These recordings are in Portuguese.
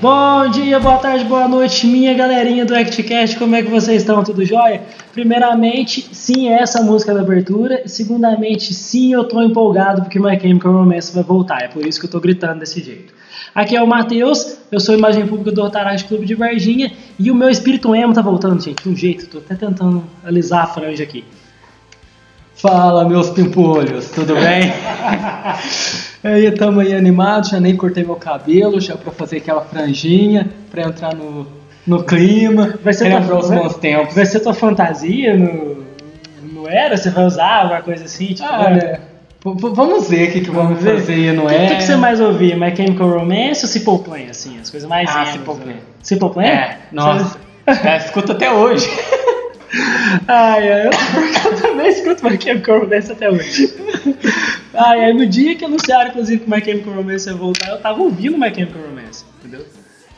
bom dia, boa tarde, boa noite, minha galerinha do ActCast, como é que vocês estão? Tudo jóia? Primeiramente, sim, é essa música da abertura. Segundamente, sim, eu tô empolgado porque My Chemical Romance vai voltar, é por isso que eu tô gritando desse jeito. Aqui é o Matheus, eu sou imagem pública do Rotaract Clube de Varginha e o meu espírito emo tá voltando, gente, de um jeito, tô até tentando alisar a franja aqui. Fala, meus pimpolhos, tudo bem? aí, tamo aí animados, já nem cortei meu cabelo, já pra fazer aquela franjinha, pra entrar no, no clima, Vai ser lembrar tua- os vai- bons tempos. Vai ser tua fantasia no, no Era? Você vai usar alguma coisa assim? Tipo, Ah, v- Vamos ver o que, que vamos ver. fazer, não O que, é? que, que você mais ouvia? My Chemical Romance ou Simple Plan, assim? As coisas mais Ah, emos, Simple né? Plan. Simple Plan? É, nossa, é, escuta até hoje. Ai, ai, eu, eu também escuto My Chemical Romance até hoje. Ai, ai, no dia que anunciaram, inclusive, que My Chemical Romance ia voltar, eu tava ouvindo My Chemical Romance, entendeu?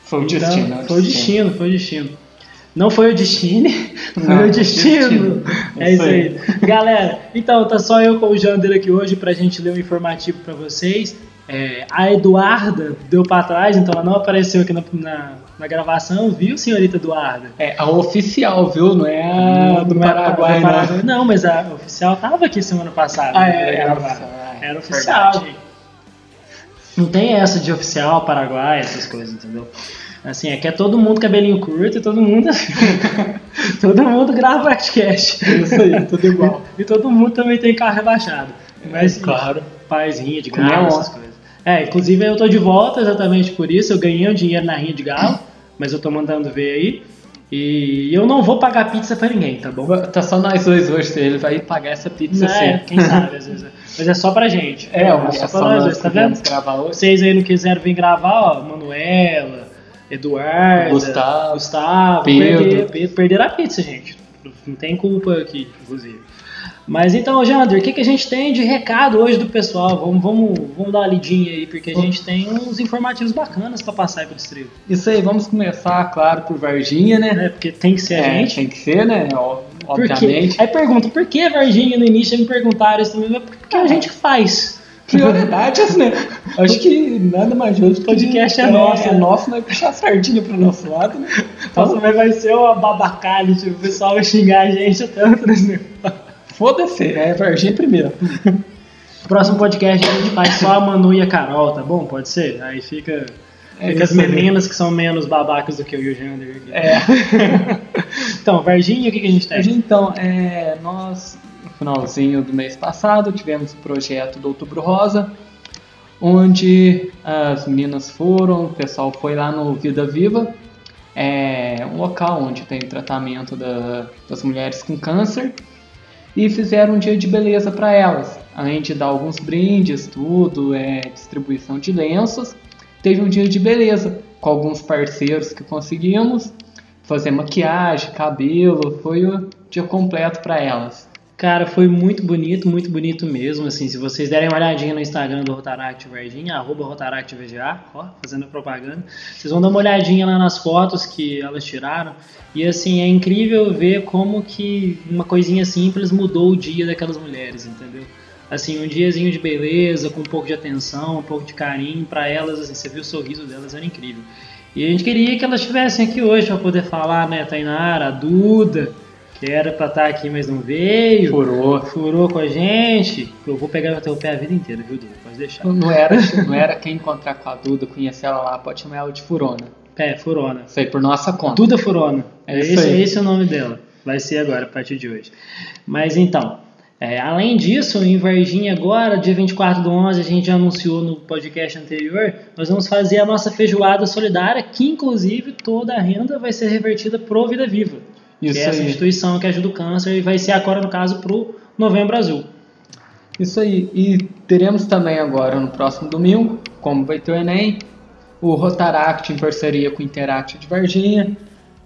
Foi o Então, destino. é foi o destino, foi o destino. Não foi o destino, foi Não, o destino. destino. É isso aí. Galera, então tá só eu com o Jander aqui hoje pra gente ler um informativo pra vocês. É, a Eduarda deu pra trás, então ela não apareceu aqui na, na, na gravação, viu, senhorita Eduarda? É a oficial, viu? Não é a do Não é Paraguai, do não. Não, mas a oficial tava aqui semana passada. Ah, né, é, era oficial, é, Era oficial. verdade. Não tem essa de oficial, Paraguai, essas coisas, entendeu? Assim, aqui é todo mundo cabelinho curto e todo mundo. todo mundo grava podcast. Isso aí, tudo igual. E todo mundo também tem carro rebaixado. Mas, É, claro. Faz rinha de onça. essas coisas. É, inclusive eu tô de volta exatamente por isso. Eu ganhei um dinheiro na rinha de galo, mas eu tô mandando ver aí. E eu não vou pagar pizza pra ninguém, tá bom? Tá só nós dois hoje, ele vai pagar essa pizza Não, é, sim. quem sabe, às vezes. Mas é só pra gente. É, é só, só pra nós dois, tá vendo? gravar hoje. Vocês aí não quiseram vir gravar, ó, Manuela, Eduardo, Gustavo, Gustavo Pedro. perder- perderam a pizza, gente. Não tem culpa aqui, inclusive. Mas então, Jander, o que, que a gente tem de recado hoje do pessoal? Vamos, vamos, vamos dar uma lidinha aí, porque a gente tem uns informativos bacanas pra passar aí pro distrito. Isso aí, vamos começar, claro, por Varginha, né? Né? Porque tem que ser a É, gente. Tem que ser, né? Obviamente. Aí pergunta, por que Varginha no início me perguntaram isso também? Porque a gente faz. Prioridades, né? Acho que nada mais justo. O podcast é é nosso, É nosso, né? Puxar a sardinha pro nosso lado, né? Nossa, mas vai ser uma babacalha, tipo, o pessoal vai xingar a gente tanto nesse negócio. Foda-se, é Varginha primeiro. Próximo podcast a gente faz só a Manu e a Carol, tá bom? Pode ser? Aí fica, É fica as aí. meninas que são menos babacas do que eu e o Jander aqui. É. Então, Varginha, o que, que a gente tem? Então, é, nós, no finalzinho do mês passado, tivemos o projeto do Outubro Rosa, onde as meninas foram, o pessoal foi lá no Vida Viva, é um local onde tem tratamento da- das mulheres com câncer, e fizeram um dia de beleza para elas, além de dar alguns brindes, tudo, é, distribuição de lenços, teve um dia de beleza com alguns parceiros que conseguimos fazer maquiagem, cabelo, foi o dia completo para elas. Cara, foi muito bonito, muito bonito mesmo. Assim, se vocês derem uma olhadinha no Instagram do Rotaract Varginha, arroba RotaractVGA, ó, fazendo propaganda, vocês vão dar uma olhadinha lá nas fotos que elas tiraram. E assim, é incrível ver como que uma coisinha simples mudou o dia daquelas mulheres, entendeu? Assim, um diazinho de beleza, com um pouco de atenção, um pouco de carinho para elas, assim, você viu o sorriso delas, era incrível. E a gente queria que elas estivessem aqui hoje para poder falar, né, Tainara, Duda, que era para estar aqui, mas não veio Furou. furou com a gente, eu vou pegar o teu pé a vida inteira, viu, Duda? Pode deixar. Não era, não era quem encontrar com a Duda, conhecer ela lá, pode chamar ela de Furona. É, furona. Isso aí por nossa conta. Duda Furona. É É isso esse, aí. esse é o nome dela. Vai ser agora, a partir de hoje. Mas então, é, além disso, em Varginha agora, dia 24 do 11, a gente já anunciou no podcast anterior, nós vamos fazer a nossa feijoada solidária, que inclusive toda a renda vai ser revertida pro Vida Viva. Isso que é essa aí. instituição que ajuda o câncer e vai ser agora, no caso, pro Novembro Azul. Isso aí. E teremos também agora no próximo domingo, como vai ter o Enem, o Rotaract em parceria com o Interact de Varginha.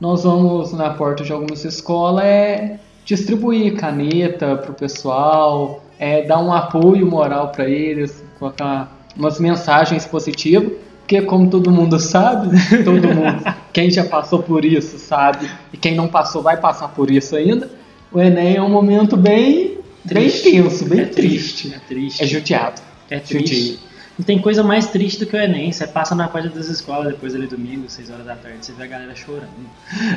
Nós vamos na porta de algumas escolas é, distribuir caneta para o pessoal, é, dar um apoio moral para eles, colocar umas mensagens positivas. Porque como todo mundo sabe, todo mundo, quem já passou por isso sabe, e quem não passou vai passar por isso ainda. O Enem é um momento bem, bem Triste. tenso, bem é triste. É triste. É judiado. É triste. Não tem coisa mais triste do que o Enem. Você passa na porta das escolas depois ali domingo, 6 horas da tarde, você vê a galera chorando.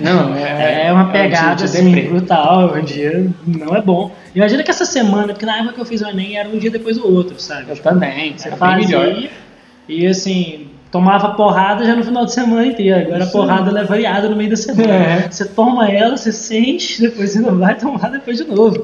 Não, É, uma pegada é um assim, deprê. brutal, um dia não é bom. Imagina que essa semana, porque na época que eu fiz o Enem era um dia depois do outro, sabe? Eu Tipo, também, Você fazia e assim, tomava porrada já no final de semana inteiro. Agora a Isso porrada ela é variada no meio da semana. É. Você toma ela, você sente, depois você não vai tomar depois de novo.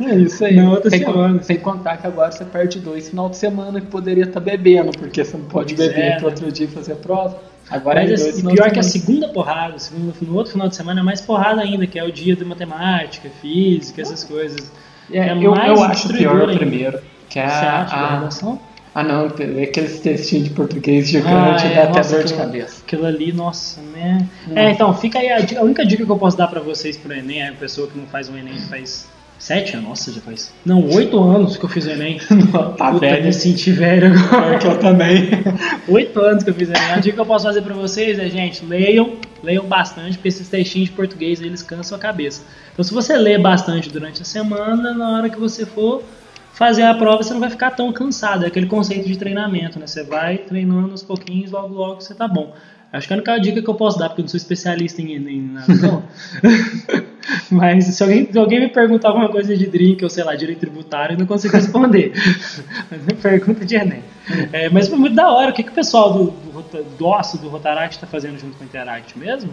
É isso aí. Na outra sem, semana. sem contar que agora você perde dois final de semana que poderia estar bebendo, porque você não pode Pois beber é, pro outro dia fazer a prova. Agora é Mas, dois assim, pior que a segunda porrada, segundo, no outro final de semana é mais porrada ainda, que é o dia de matemática, física, essas coisas. É, é eu, mais eu acho pior o primeiro. Que é Você acha da a, a, redação? Ah não, aqueles textinhos de português gigante Ah, é, dá até nossa, dor de cabeça. Aquilo ali, nossa, né? É, então, fica aí a, dica- a única dica que eu posso dar pra vocês pro Enem, é a pessoa que não faz o Enem faz sete anos, nossa, já faz. Não, oito anos que eu fiz o Enem. tá Puta, velho. me senti velho agora. Pior que eu também. Oito anos que eu fiz o Enem. A dica que eu posso fazer pra vocês é, gente, leiam, leiam bastante, porque esses textinhos de português eles cansam a cabeça. Então, se você ler bastante durante a semana, na hora que você for fazer a prova, você não vai ficar tão cansado. É aquele conceito de treinamento, né? Você vai treinando aos pouquinhos, logo logo você tá bom. Acho que a única dica que eu posso dar, porque eu não sou especialista em, em nada, não. Mas se alguém, se alguém me perguntar alguma coisa de drink, ou sei lá, direito tributário, eu não consigo responder. Mas me pergunta de Enem. É, mas foi muito da hora. O que, que o pessoal do, do, do Osso, do Rotaract, está fazendo junto com o Interact mesmo?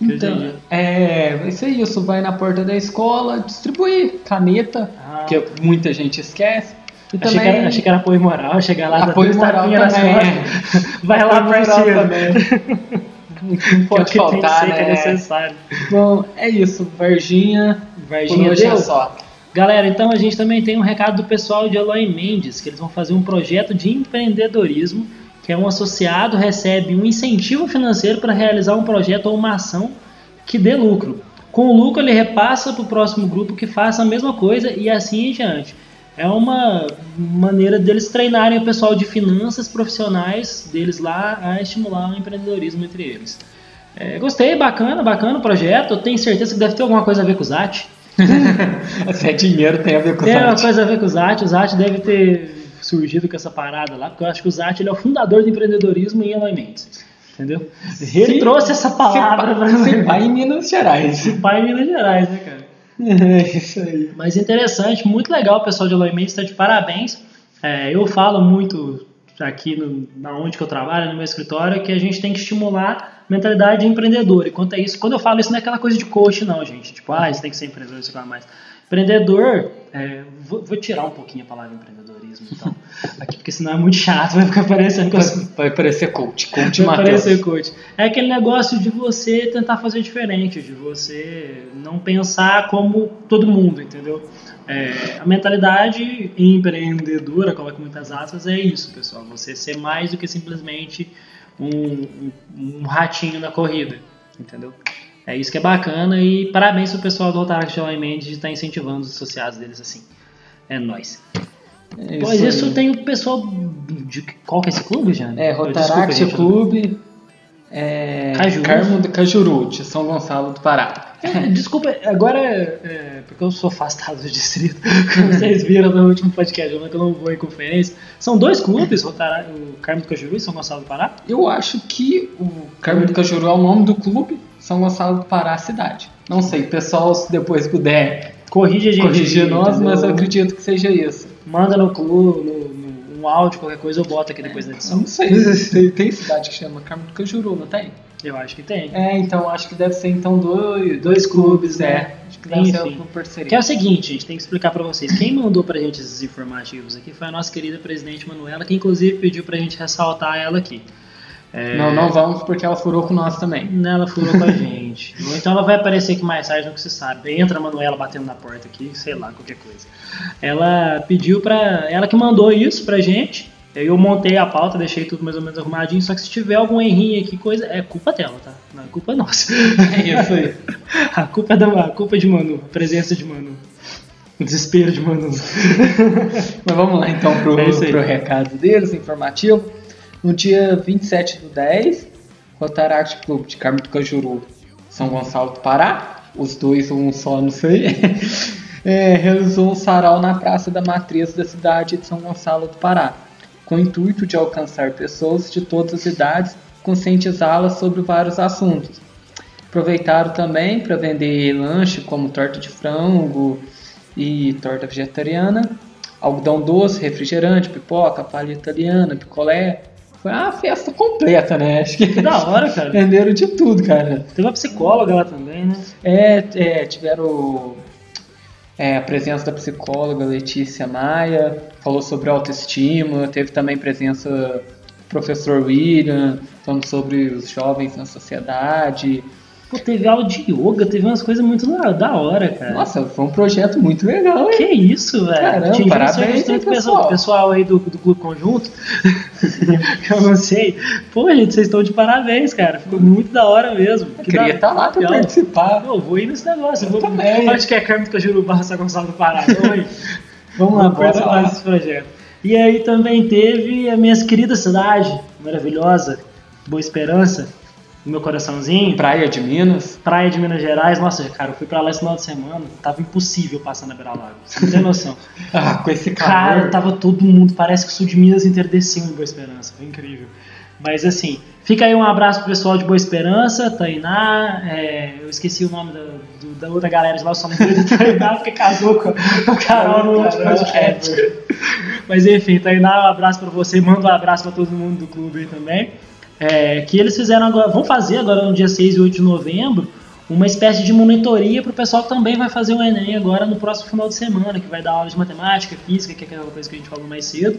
Então, entendi. é, vai ser isso. Vai na porta da escola, distribuir caneta, Ah. que muita gente esquece. E Achei, que era, achei que era apoio moral, chegar lá, Apoio moral também, costas. Vai lá, parceiro. também. Não Pode que faltar, que é né? necessário. Bom, é isso. Varginha, Varginha hoje é deu? só. Galera, então a gente também tem um recado do pessoal de Eloy Mendes, que eles vão fazer um projeto de empreendedorismo, que é um associado recebe um incentivo financeiro para realizar um projeto ou uma ação que dê lucro. Com o lucro ele repassa para o próximo grupo que faça a mesma coisa e assim em diante. É uma maneira deles treinarem o pessoal de finanças profissionais deles lá a estimular o empreendedorismo entre eles. É, gostei, bacana, bacana o projeto. Eu tenho certeza que deve ter alguma coisa a ver com o ZAT. Se é dinheiro, tem a ver com Tem uma site. coisa a ver com o Zat. O Zat deve ter surgido com essa parada lá, porque eu acho que o Zat ele é o fundador do empreendedorismo em Eloy Mendes. Entendeu? Ele trouxe essa palavra se, pra se nós. vai em Minas Gerais. Esse pai em Minas Gerais, né, cara? É isso aí. Mas interessante, muito legal o pessoal de Eloy Mendes, está de parabéns. É, eu falo muito aqui no, na onde que eu trabalho, no meu escritório, que a gente tem que estimular a mentalidade empreendedora. E quanto a isso, quando eu falo isso, não é aquela coisa de coach, não, gente. Tipo, ah, você tem que ser empreendedor, isso lá mais. Empreendedor, é, vou, vou tirar um pouquinho a palavra empreendedorismo, então, aqui, porque senão é muito chato, vai ficar parecendo que eu Vai parecer coach. Coach Vai parecer coach. É aquele negócio de você tentar fazer diferente, de você não pensar como todo mundo, entendeu? É, a mentalidade empreendedora, coloca muitas aspas, é isso, pessoal. Você ser mais do que simplesmente um, um- um ratinho na corrida, entendeu? É isso que é bacana e parabéns pro pessoal do Rotaract de Mendes de estar incentivando os associados deles assim. É nóis. É Pois aí. isso tem o pessoal de qual que é esse clube, Jane? É, Rotaract Clube. É, Cajuru. Carmo do Cajuru, de São Gonçalo do Pará. Desculpa, agora é, é, porque eu sou afastado do distrito, como vocês viram no último podcast, eu não vou em conferência. São dois clubes, Rotara- o Carmo do Cajuru e São Gonçalo do Pará. Eu acho que o Carmo do Cajuru é o nome do clube, São Gonçalo do Pará, a cidade. Não sei, pessoal, se depois puder gente. corrigir nós, mas eu acredito que seja isso. Manda no clube, no, no- um áudio, qualquer coisa, eu boto aqui depois da Eu edição. não sei, tem, cidade que chama Carmo do Cajuru, não tem? Eu acho que tem. É, então acho que deve ser então dois, Dois clubes, né? é. Acho que deve ser Enfim. Que é o seguinte, gente, tem que explicar pra vocês. Quem mandou pra gente esses informativos aqui foi a nossa querida presidente Manuela, que inclusive pediu pra gente ressaltar ela aqui. É, Não, não vamos porque ela furou com nós também. Ela furou com a gente. Ou então ela vai aparecer aqui mais tarde, não que você sabe. Entra a Manuela batendo na porta aqui, sei lá, qualquer coisa. Ela pediu pra. Ela que mandou isso pra gente. Eu montei a pauta, deixei tudo mais ou menos arrumadinho. Só que se tiver algum errinho aqui, coisa. É culpa dela, tá? Não é culpa nossa. É. A culpa é da a culpa é de Manu, a presença de Manu. O desespero de Manu. Mas vamos lá então pro, É pro recado deles, informativo. No dia 27 do 10, Rotaract Clube de Carmo do Cajuru, São Gonçalo do Pará, os dois, um só, não sei, é, realizou um sarau na Praça da Matriz da cidade de São Gonçalo do Pará. com o intuito de alcançar pessoas de todas as idades, conscientizá-las sobre vários assuntos. Aproveitaram também para vender lanche como torta de frango e torta vegetariana, algodão doce, refrigerante, pipoca, palha italiana, picolé. Foi uma festa completa, né? Acho que, da hora, cara. venderam de tudo, cara. Teve uma psicóloga lá também, né? É, é, tiveram é, a presença da psicóloga Letícia Maia, falou sobre autoestima, teve também presença do professor William, falando sobre os jovens na sociedade. Pô, teve aula de yoga, teve umas coisas muito da, hora, cara. Nossa, foi um projeto muito legal, hein? Que isso, velho. Caramba, parabéns, pessoal. pessoal? aí do, do Clube Conjunto. eu não sei. Pô, gente, vocês estão de parabéns, cara. Ficou muito da hora mesmo. Eu queria estar lá para legal. participar. Pô, vou ir nesse negócio. Eu vou também. Onde que é Câmbio barra São Gonçalo do Pará? Vamos lá, Bora lá. desse projeto. E aí também teve a minha querida cidade, maravilhosa, Boa Esperança, no meu coraçãozinho. Praia de Minas. Praia de Minas Gerais, nossa, cara, eu fui pra lá esse final de semana, tava impossível passar na Beira Lago, você não tem noção. Ah, com esse Cara, calor. tava todo mundo, parece que o sul de Minas inteiro desceu em Boa Esperança, foi incrível. Mas assim, fica aí um abraço pro pessoal de Boa Esperança, Tainá, é, eu esqueci o nome da, do- da outra galera de lá, eu só lembrei do Tainá porque casou com com o Carol no último podcast. Mas enfim, Tainá, um abraço pra você, manda um abraço pra todo mundo do clube aí também. É, que eles fizeram agora, vão fazer agora no dia 6 e 8 de novembro, uma espécie de monitoria para o pessoal que também vai fazer o Enem agora no próximo final de semana, que vai dar aula de matemática, física, que é aquela coisa que a gente falou mais cedo,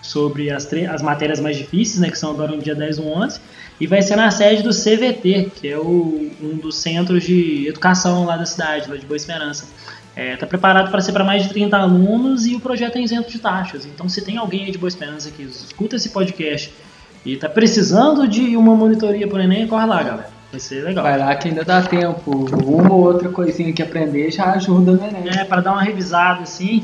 sobre as, as matérias mais difíceis, né, que são agora no dia 10 do 11, e vai ser na sede do CVT, que é o- um dos centros de educação lá da cidade, lá de Boa Esperança. Está preparado para ser para mais de 30 alunos e o projeto é isento de taxas. Então, se tem alguém aí de Boa Esperança que escuta esse podcast e está precisando de uma monitoria por Enem, corre lá, galera. Vai ser legal. Vai lá que ainda dá tempo. Uma ou outra coisinha que aprender já ajuda no Enem. É, para dar uma revisada assim.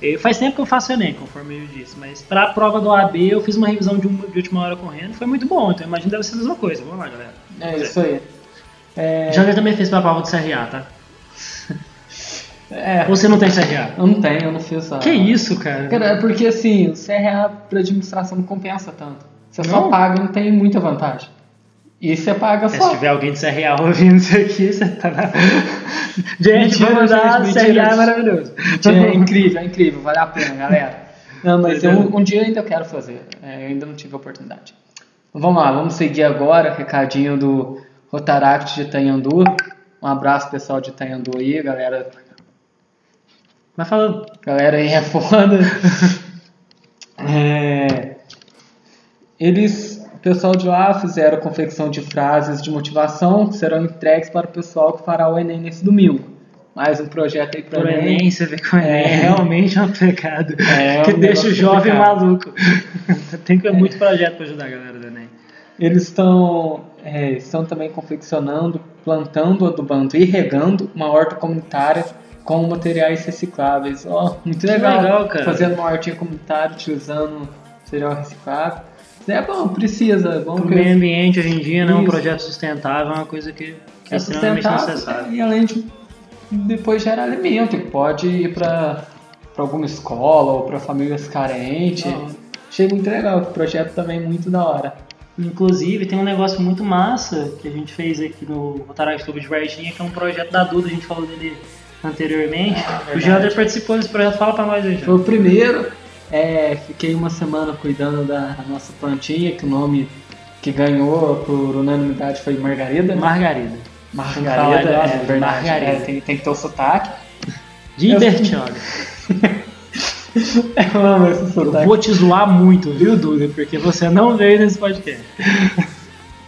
E Faz tempo que eu faço Enem, conforme eu disse, mas para a prova do AB eu fiz uma revisão de, uma- de última hora correndo, foi muito bom, então eu imagino que deve ser a mesma coisa. Vamos lá, galera. É isso aí. É, Já também fez para a prova do CRA, tá? é, Ou você não tem CRA? eu não tenho, eu não fiz a... Que isso, cara? Cara, é porque assim, o CRA para administração não compensa tanto. Você só Não? paga e não tem muita vantagem. E você paga É, se só. tiver alguém de CRA ouvindo isso aqui, você tá na. Gente, Mentira, vamos dar gente, CRA mentira. é maravilhoso. É incrível, é incrível, vale a pena, galera. Não, mas é. eu, um dia ainda quero fazer, é, eu ainda não tive a oportunidade. Vamos lá, vamos seguir agora, recadinho do Rotaract de Itanhandu. Um abraço pessoal de Itanhandu aí, galera. Vai falando. Galera aí é foda. É, eles, o pessoal de lá fizeram a confecção de frases de motivação que serão entregues para o pessoal que fará o Enem nesse domingo. Mais um projeto aí para Pro Enem, você vê que o Enem é, É. realmente um pecado É, que um deixa o jovem complicado. maluco. Tem que ter muito projeto para ajudar a galera do Enem. Eles estão, é, estão também confeccionando, plantando, adubando e regando uma horta comunitária com materiais recicláveis. Ó, muito legal, legal, cara. Fazendo uma hortinha comunitária utilizando material reciclável. É bom, precisa. É bom que meio ambiente hoje em dia, né, um Isso. projeto sustentável é uma coisa que, que é, é extremamente necessária. e além de depois gera alimento, que pode ir para alguma escola ou para famílias carentes. Não. Achei muito legal, o projeto também é muito da hora. Inclusive, tem um negócio muito massa que a gente fez aqui no Rotaract Clube de Varginha, que é um projeto da Duda, a gente falou dele anteriormente. É o Jander participou desse projeto, fala pra nós aí, Foi o primeiro. É, fiquei uma semana cuidando da nossa plantinha, que o nome que ganhou por unanimidade foi Margarida. né? Margarida. Margarida, é Duda, verdade. Margarida. é, tem, tem que ter o sotaque. De Eu-. Eu amo esse Eu sotaque. vou te zoar muito, viu, Duda? Porque você não veio nesse podcast.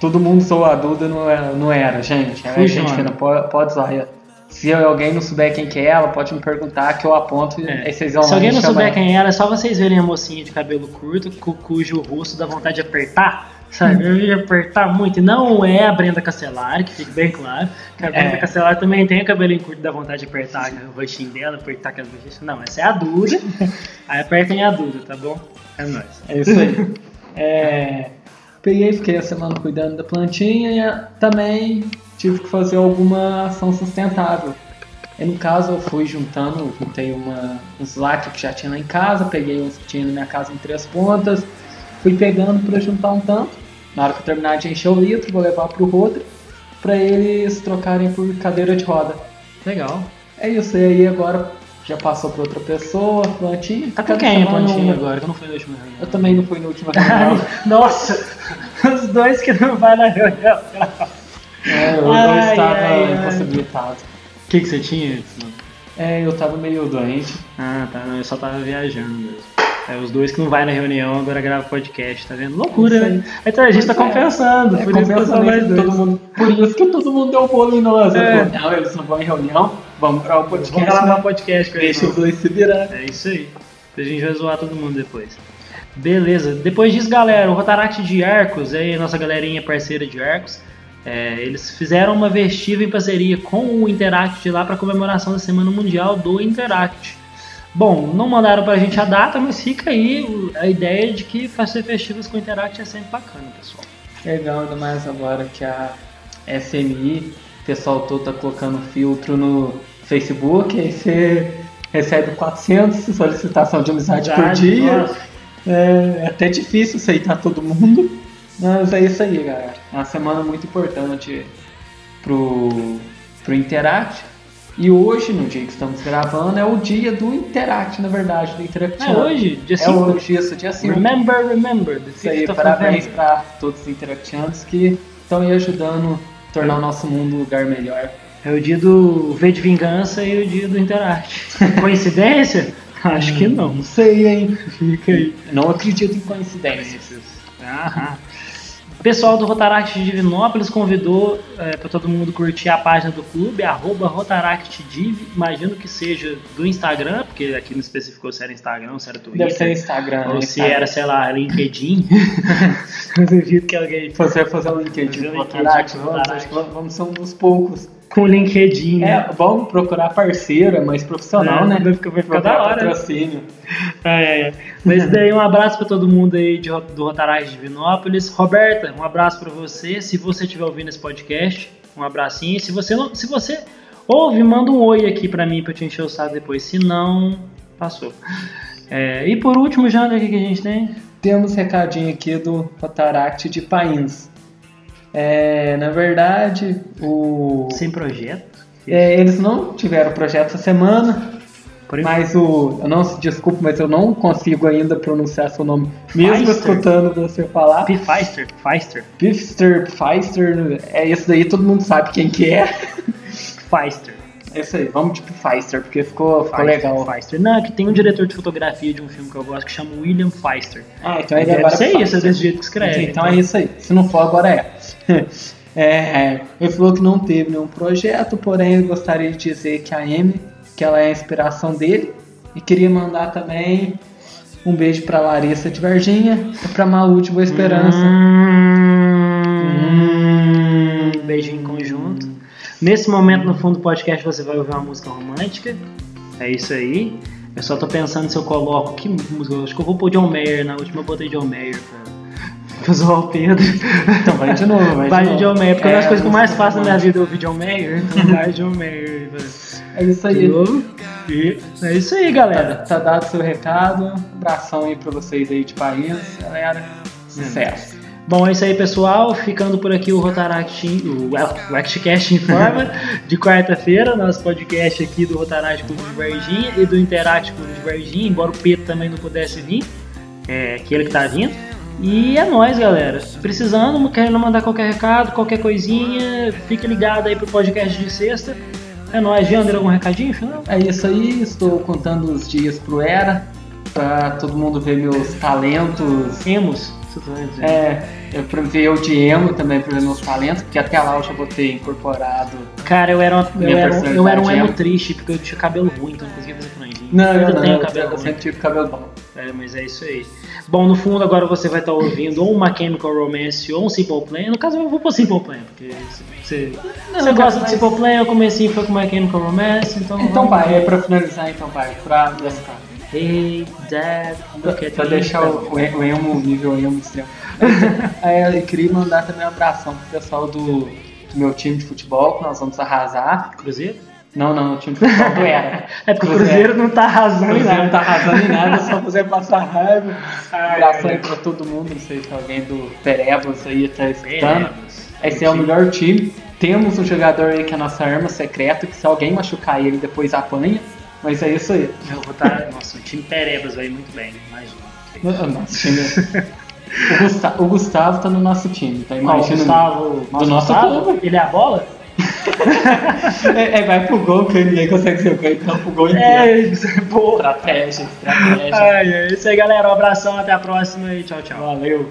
Todo mundo sou a Duda, não era, não era gente. É Fugiu, gente fina, pode, pode zoar. Se alguém não souber quem que é ela, pode me perguntar que eu aponto e É. aí vocês vão Se alguém não chamar. souber quem era, é só vocês verem a mocinha de cabelo curto, cu- cujo rosto dá vontade de apertar, sabe? Eu ia apertar muito. E não é a Brenda Castellari, que fique bem claro. Que a Brenda É. Castellari também tem o cabelinho curto e dá vontade de apertar o rostinho dela, apertar aquela bochecha. Não, essa é a Duda. Aí apertem a Duda, tá bom? É nóis. É isso aí. É, peguei, fiquei a semana cuidando da plantinha e também tive que fazer alguma ação sustentável. E no caso eu fui juntando, juntei uma, uns lacres que já tinha lá em casa, peguei uns que tinha na minha casa em três pontas, fui pegando para juntar um tanto. Na hora que eu terminar de encher o litro, vou levar pro Rodri para eles trocarem por cadeira de roda. Legal. É isso, e aí agora já passou para outra pessoa, plantinha. Tá com quem a plantinha agora? Eu não fui na última reunião. Eu também não fui na última reunião. Nossa! Os dois que não vai na reunião. é, eu, eu Ai, estava ai, ai. impossibilitado. O que, que você tinha? É, eu tava meio doente. Ah, tá. Não, eu só tava viajando mesmo. É, os dois que não vai na reunião agora gravam podcast, tá vendo? Loucura, Isso aí. né? Então a gente tá Pois é. compensando, É, por isso que mais dois. todo mundo, por isso que todo mundo deu bolo em nós. É. Eu falei, Não, eles não vão em reunião, vamos gravar o podcast. Vamos gravar né? um podcast. Deixa os dois se virar. É isso aí. A gente vai zoar todo mundo depois. Beleza. Depois disso, galera, o Rotaract de Arcos, aí, nossa galerinha parceira de Arcos, é, eles fizeram uma vestiva em parceria com o Interact lá para comemoração da Semana Mundial do Interact. Bom, não mandaram pra gente a data, mas fica aí a ideia de que fazer festivas com o Interact é sempre bacana, pessoal. Legal, ainda mais agora que a SMI, o pessoal todo tá colocando filtro no Facebook, aí você recebe 400 solicitação de amizade por dia. Nossa. É, é até difícil aceitar todo mundo, mas é isso aí, galera. É uma semana muito importante pro, pro Interact. E hoje, no dia que estamos gravando, é o dia do Interact, na verdade, do Interact. É hoje, dia É 5. hoje, isso, dia 5. Remember, remember. Isso aí, 5th of parabéns para todos os interactianos que estão aí ajudando a tornar o nosso mundo um lugar melhor. É o dia do V de Vingança e o dia do Interact. Coincidência? Acho que não. Não sei, hein? Fica aí. Não acredito em coincidências. Aham. O pessoal do Rotaract de Divinópolis convidou para todo mundo curtir a página do clube, arroba RotaractDiv. Imagino que seja do Instagram, porque aqui não especificou se era Instagram, se era Twitter. Deve ser Instagram. Ou né, se era, sei lá, LinkedIn. Eu duvido que alguém Você vai fazer um LinkedIn Rotaract? Vamos, vamos ser um dos poucos. Com LinkedIn, né? É, vamos procurar parceiro, é mais profissional, É, né? vai ficar- vai ficar da hora. patrocínio. É, é, é. Mas daí um abraço para todo mundo aí de, do Rotaract de Vinópolis. Roberta, um abraço para você. Se você estiver ouvindo esse podcast, um abracinho. Se você não, se você ouve, manda um oi aqui para mim para te encher o saco depois. Se não, passou. É, e por último, Jander, o que, que a gente tem? Temos recadinho aqui do Rotaract de Pains. É, na verdade, o... Sem projeto. é, eles não tiveram projeto essa semana, mas o. Eu não desculpe, mas eu não consigo ainda pronunciar seu nome. Mesmo Feister. escutando você falar. P. Feister. Feister. Pifster, Feister, é isso daí, todo mundo sabe quem que é. Feister. É isso aí, vamos de Feister, porque ficou, ficou Feister, legal. Feister. Não, é que tem um diretor de fotografia de um filme que eu gosto que chama William Feister. Ah, então ele agora Feister. isso, é desse jeito que escreve. Então é isso aí. Se não for, agora é. É, ele falou que não teve nenhum projeto, porém eu gostaria de dizer que a Amy, que ela é a inspiração dele, e queria mandar também um beijo pra Larissa de Varginha e pra Malu de Boa Esperança. Hum, Nesse momento, no fundo do podcast, você vai ouvir uma música romântica. É isso aí. Eu só tô pensando se eu coloco. Que música? Acho que eu vou pôr John Mayer. Na última eu botei John Mayer pra, pra zoar o Pedro. Então vai de novo, vai, Vai de de. John Mayer, porque É, uma das coisas que eu mais faço na minha vida é ouvir John Mayer. Então vai John Mayer. velho. É isso aí. De novo. E é isso aí, galera. Tá, tá dado seu recado. Um abração aí pra vocês aí de país, galera. Sucesso. Bom, é isso aí, pessoal. Ficando por aqui o Rotaract, o o Actcast Informa de quarta-feira, nosso podcast aqui do Rotaract Clube de Varginha e do Interact Clube de Varginha, embora o Pedro também não pudesse vir, é aquele que tá vindo. E é nóis, galera. Precisando, querendo mandar qualquer recado, qualquer coisinha, fique ligado aí pro podcast de sexta. É nóis, Jander, algum recadinho final? É isso aí, estou contando os dias pro Era, pra todo mundo ver meus talentos. Emos. Tá. É, eu pra ver o de emo também pra ver meus talentos, porque até lá eu já botei incorporado. Cara, eu era, uma- eu, era, um- eu era um emo triste, porque eu tinha cabelo ruim, então não conseguia fazer franjinha. Não, eu eu ainda não, tenho eu, cabelo eu ruim. sempre tive cabelo bom. É, mas é isso aí. Bom, no fundo agora você vai estar ouvindo ou uma Chemical Romance ou um Simple Plan. No caso eu vou por Simple Plan, porque você, você gosta de Simple Plan, o comecinho foi com uma Chemical Romance, então... Então vai, é pra finalizar então vai, pra descar. Hey, Dad, look at pra deixar o, o o emo, nível emo extremo. Aí eu queria mandar também um abração pro pessoal do, do meu time de futebol, que nós vamos arrasar. Cruzeiro? Não, não, o time principal do era. É porque o Cruzeiro não tá arrasando Cruzeiro não tá nada. arrasando em nada, só fazer passar raiva. Ai, Abração aí pra todo mundo, não sei se alguém do Perebas aí tá escutando. Esse é o melhor time. Temos um jogador aí que é a nossa arma secreta, que se alguém machucar ele, depois apanha. Mas é isso aí. Eu vou tá... Nossa, o time Perebas vai muito bem, imagina. Nosso time. O Gustavo, o Gustavo tá no nosso time, tá? Ó, o Imagina. Gustavo, Do nosso Gustavo, ele é a bola? É, é, vai pro gol, que ninguém consegue jogar, então pro gol inteiro. É, isso é boa. Estratégia, estratégia. Ai, é isso aí, galera. Um abração, até a próxima e tchau, tchau. Valeu.